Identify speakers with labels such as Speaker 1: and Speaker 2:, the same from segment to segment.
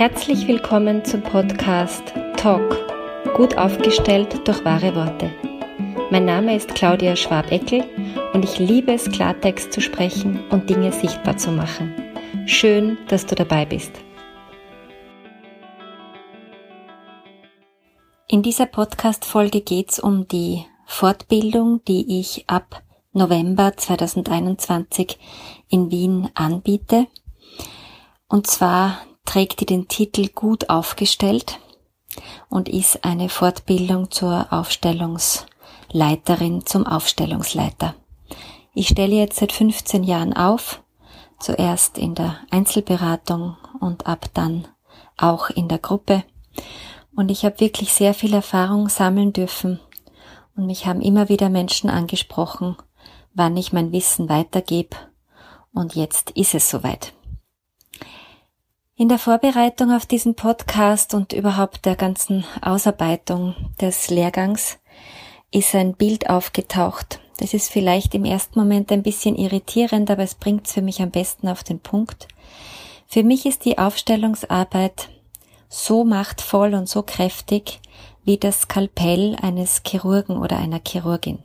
Speaker 1: Herzlich willkommen zum Podcast Talk, gut aufgestellt durch wahre Worte. Mein Name ist Claudia Schwabeckel und ich liebe es, Klartext zu sprechen und Dinge sichtbar zu machen. Schön, dass du dabei bist. In dieser Podcast-Folge geht es um die Fortbildung, die ich ab November 2021 in Wien anbiete. Und zwar trägt die den Titel Gut aufgestellt und ist eine Fortbildung zur Aufstellungsleiterin zum Aufstellungsleiter. Ich stelle jetzt seit 15 Jahren auf, zuerst in der Einzelberatung und ab dann auch in der Gruppe. Und ich habe wirklich sehr viel Erfahrung sammeln dürfen und mich haben immer wieder Menschen angesprochen, wann ich mein Wissen weitergebe. Und jetzt ist es soweit. In der Vorbereitung auf diesen Podcast und überhaupt der ganzen Ausarbeitung des Lehrgangs ist ein Bild aufgetaucht. Das ist vielleicht im ersten Moment ein bisschen irritierend, aber es bringt es für mich am besten auf den Punkt. Für mich ist die Aufstellungsarbeit so machtvoll und so kräftig wie das Skalpell eines Chirurgen oder einer Chirurgin.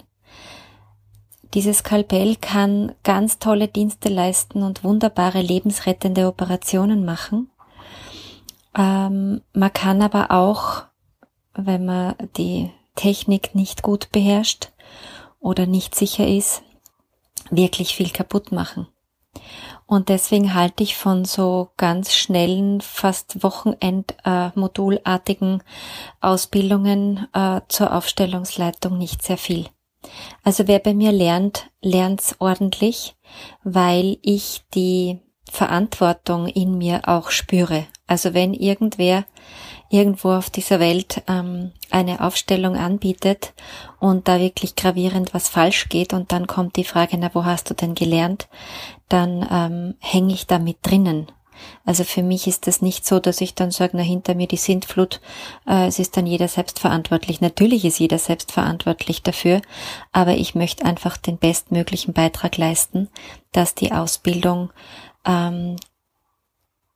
Speaker 1: Dieses Skalpell kann ganz tolle Dienste leisten und wunderbare lebensrettende Operationen machen. Ähm, man kann aber auch, wenn man die Technik nicht gut beherrscht oder nicht sicher ist, wirklich viel kaputt machen. Und deswegen halte ich von so ganz schnellen, fast Wochenendmodulartigen äh, Ausbildungen äh, zur Aufstellungsleitung nicht sehr viel. Also wer bei mir lernt, lernt's ordentlich, weil ich die Verantwortung in mir auch spüre. Also wenn irgendwer irgendwo auf dieser Welt ähm, eine Aufstellung anbietet und da wirklich gravierend was falsch geht und dann kommt die Frage, na, wo hast du denn gelernt? Dann ähm, hänge ich da mit drinnen. Also für mich ist es nicht so, dass ich dann sage, na hinter mir die Sintflut, äh, es ist dann jeder selbst verantwortlich. Natürlich ist jeder selbst verantwortlich dafür, aber ich möchte einfach den bestmöglichen Beitrag leisten, dass die Ausbildung ähm,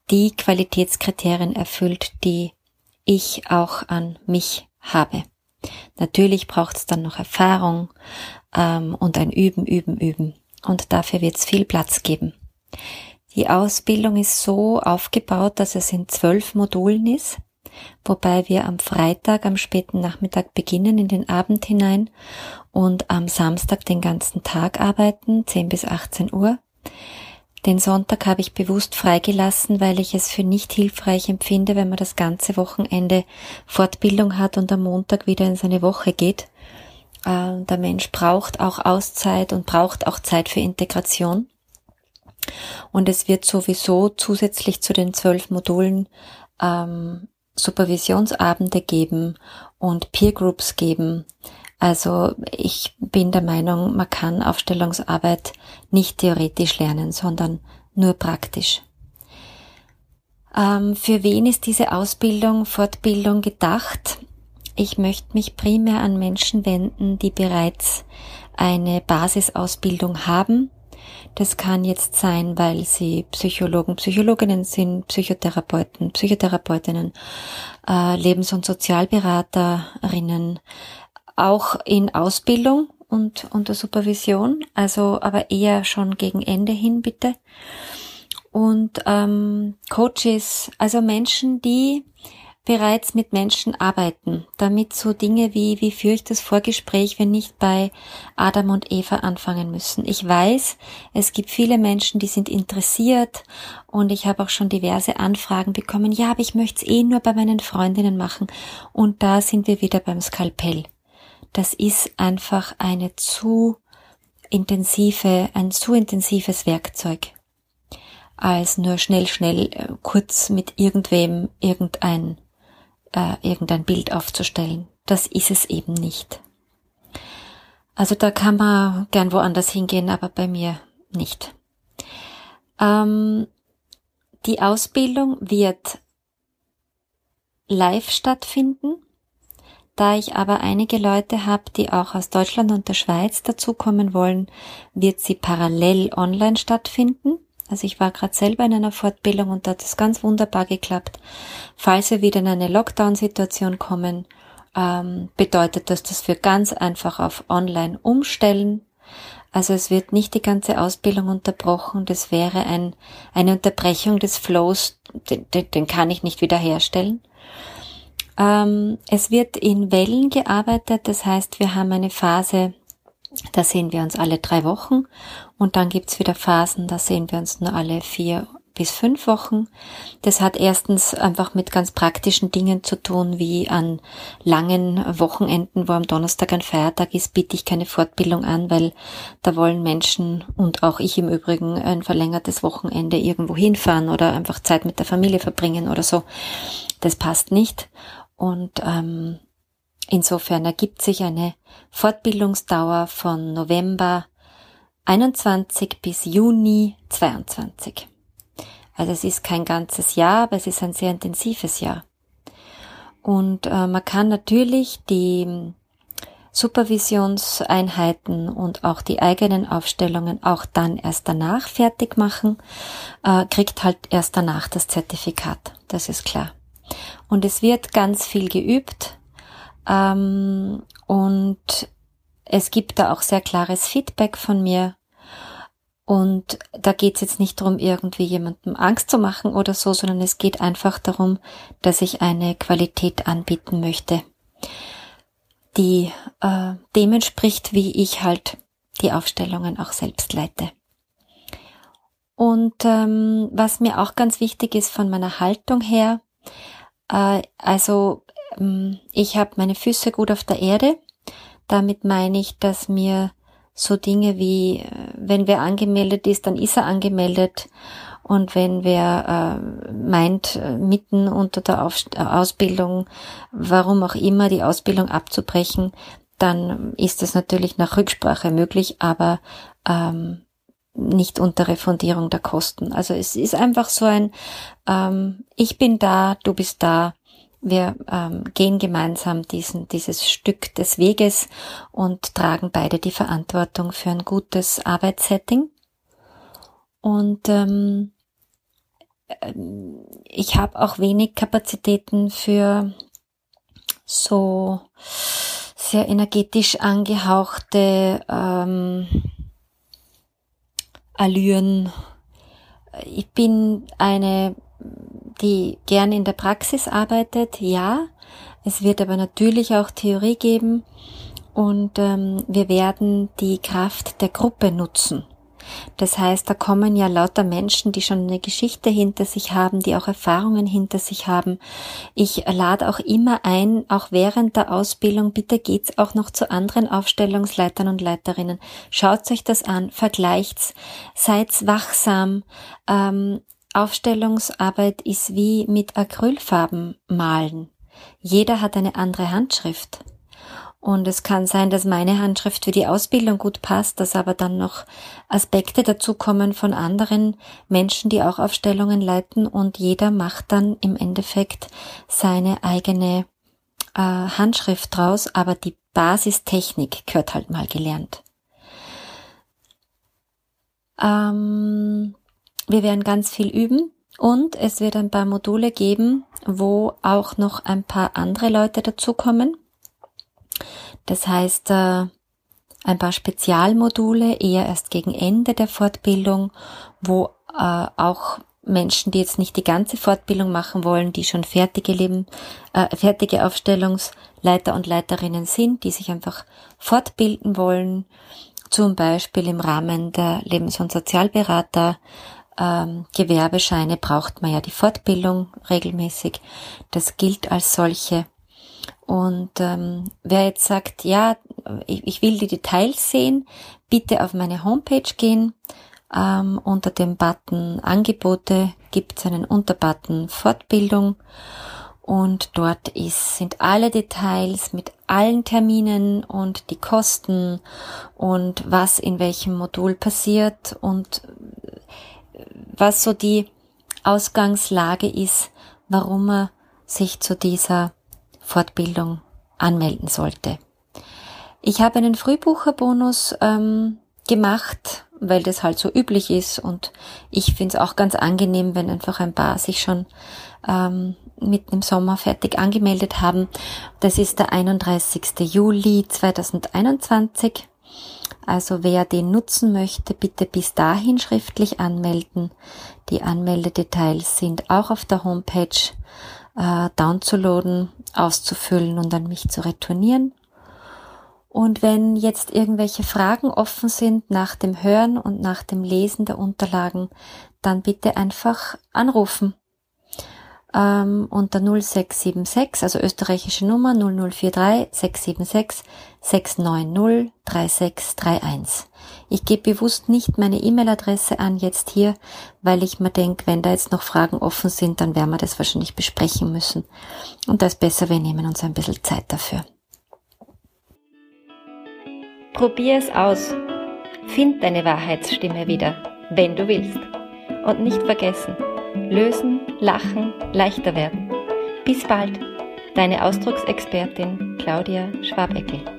Speaker 1: die Qualitätskriterien erfüllt, die ich auch an mich habe. Natürlich braucht es dann noch Erfahrung ähm, und ein Üben, Üben, Üben. Und dafür wird es viel Platz geben. Die Ausbildung ist so aufgebaut, dass es in zwölf Modulen ist, wobei wir am Freitag am späten Nachmittag beginnen in den Abend hinein und am Samstag den ganzen Tag arbeiten, 10 bis 18 Uhr. Den Sonntag habe ich bewusst freigelassen, weil ich es für nicht hilfreich empfinde, wenn man das ganze Wochenende Fortbildung hat und am Montag wieder in seine Woche geht. Äh, der Mensch braucht auch Auszeit und braucht auch Zeit für Integration. Und es wird sowieso zusätzlich zu den zwölf Modulen ähm, Supervisionsabende geben und Peer Groups geben. Also ich bin der Meinung, man kann Aufstellungsarbeit nicht theoretisch lernen, sondern nur praktisch. Ähm, für wen ist diese Ausbildung, Fortbildung gedacht? Ich möchte mich primär an Menschen wenden, die bereits eine Basisausbildung haben das kann jetzt sein, weil sie Psychologen, Psychologinnen sind, Psychotherapeuten, Psychotherapeutinnen, äh, Lebens- und Sozialberaterinnen, auch in Ausbildung und unter Supervision, also aber eher schon gegen Ende hin bitte. Und ähm, Coaches, also Menschen, die bereits mit Menschen arbeiten, damit so Dinge wie, wie führe ich das Vorgespräch, wenn nicht bei Adam und Eva anfangen müssen. Ich weiß, es gibt viele Menschen, die sind interessiert und ich habe auch schon diverse Anfragen bekommen, ja, aber ich möchte es eh nur bei meinen Freundinnen machen. Und da sind wir wieder beim Skalpell. Das ist einfach eine zu intensive, ein zu intensives Werkzeug als nur schnell, schnell, äh, kurz mit irgendwem irgendein äh, irgendein Bild aufzustellen. Das ist es eben nicht. Also da kann man gern woanders hingehen, aber bei mir nicht. Ähm, die Ausbildung wird live stattfinden. Da ich aber einige Leute habe, die auch aus Deutschland und der Schweiz dazukommen wollen, wird sie parallel online stattfinden. Also ich war gerade selber in einer Fortbildung und da hat es ganz wunderbar geklappt. Falls wir wieder in eine Lockdown-Situation kommen, ähm, bedeutet das, dass wir ganz einfach auf Online umstellen. Also es wird nicht die ganze Ausbildung unterbrochen. Das wäre ein, eine Unterbrechung des Flows, den, den, den kann ich nicht wiederherstellen. Ähm, es wird in Wellen gearbeitet, das heißt, wir haben eine Phase, da sehen wir uns alle drei Wochen und dann gibt's wieder Phasen, da sehen wir uns nur alle vier bis fünf Wochen. Das hat erstens einfach mit ganz praktischen Dingen zu tun, wie an langen Wochenenden, wo am Donnerstag ein Feiertag ist, biete ich keine Fortbildung an, weil da wollen Menschen und auch ich im Übrigen ein verlängertes Wochenende irgendwo hinfahren oder einfach Zeit mit der Familie verbringen oder so. Das passt nicht. Und ähm, insofern ergibt sich eine Fortbildungsdauer von November 21 bis Juni 22. Also es ist kein ganzes Jahr, aber es ist ein sehr intensives Jahr. Und äh, man kann natürlich die Supervisionseinheiten und auch die eigenen Aufstellungen auch dann erst danach fertig machen, äh, kriegt halt erst danach das Zertifikat. Das ist klar. Und es wird ganz viel geübt ähm, und es gibt da auch sehr klares Feedback von mir. Und da geht es jetzt nicht darum, irgendwie jemandem Angst zu machen oder so, sondern es geht einfach darum, dass ich eine Qualität anbieten möchte, die äh, dem entspricht, wie ich halt die Aufstellungen auch selbst leite. Und ähm, was mir auch ganz wichtig ist von meiner Haltung her, äh, also ich habe meine Füße gut auf der Erde. Damit meine ich, dass mir so Dinge wie, äh, wenn wer angemeldet ist, dann ist er angemeldet. Und wenn wer äh, meint, äh, mitten unter der Auf Ausbildung, warum auch immer, die Ausbildung abzubrechen, dann ist das natürlich nach Rücksprache möglich, aber ähm, nicht unter Refundierung der Kosten. Also es ist einfach so ein, ähm, ich bin da, du bist da, wir ähm, gehen gemeinsam diesen, dieses Stück des Weges und tragen beide die Verantwortung für ein gutes Arbeitssetting. Und ähm, ich habe auch wenig Kapazitäten für so sehr energetisch angehauchte ähm, Allüren. Ich bin eine, die gern in der Praxis arbeitet, ja. Es wird aber natürlich auch Theorie geben und ähm, wir werden die Kraft der Gruppe nutzen. Das heißt, da kommen ja lauter Menschen, die schon eine Geschichte hinter sich haben, die auch Erfahrungen hinter sich haben. Ich lade auch immer ein, auch während der Ausbildung, bitte geht's auch noch zu anderen Aufstellungsleitern und Leiterinnen. Schaut euch das an, vergleicht's, seid wachsam. Ähm, Aufstellungsarbeit ist wie mit Acrylfarben malen. Jeder hat eine andere Handschrift. Und es kann sein, dass meine Handschrift für die Ausbildung gut passt, dass aber dann noch Aspekte dazukommen von anderen Menschen, die auch Aufstellungen leiten und jeder macht dann im Endeffekt seine eigene äh, Handschrift draus, aber die Basistechnik gehört halt mal gelernt. Ähm, wir werden ganz viel üben und es wird ein paar Module geben, wo auch noch ein paar andere Leute dazukommen. Das heißt, äh, ein paar Spezialmodule eher erst gegen Ende der Fortbildung, wo äh, auch Menschen, die jetzt nicht die ganze Fortbildung machen wollen, die schon fertige Leben, äh, fertige Aufstellungsleiter und Leiterinnen sind, die sich einfach fortbilden wollen, zum Beispiel im Rahmen der Lebens- und Sozialberater, ähm, Gewerbescheine braucht man ja die Fortbildung regelmäßig. Das gilt als solche. Und ähm, wer jetzt sagt, ja, ich, ich will die Details sehen, bitte auf meine Homepage gehen. Ähm, unter dem Button Angebote gibt es einen Unterbutton Fortbildung und dort ist, sind alle Details mit allen Terminen und die Kosten und was in welchem Modul passiert und was so die Ausgangslage ist, warum man sich zu dieser Fortbildung anmelden sollte. Ich habe einen Frühbucherbonus ähm, gemacht, weil das halt so üblich ist und ich finde es auch ganz angenehm, wenn einfach ein paar sich schon ähm, mitten im Sommer fertig angemeldet haben. Das ist der 31. Juli 2021. Also wer den nutzen möchte, bitte bis dahin schriftlich anmelden. Die Anmeldedetails sind auch auf der Homepage äh, downzuladen, auszufüllen und an mich zu retournieren. Und wenn jetzt irgendwelche Fragen offen sind nach dem Hören und nach dem Lesen der Unterlagen, dann bitte einfach anrufen ähm, unter 0676, also österreichische Nummer 0043 676 690 3631. Ich gebe bewusst nicht meine E-Mail-Adresse an jetzt hier, weil ich mir denke, wenn da jetzt noch Fragen offen sind, dann werden wir das wahrscheinlich besprechen müssen. Und da ist besser, wir nehmen uns ein bisschen Zeit dafür. Probier es aus. Find deine Wahrheitsstimme wieder, wenn du willst. Und nicht vergessen, lösen, lachen, leichter werden. Bis bald, deine Ausdrucksexpertin Claudia Schwabeckel.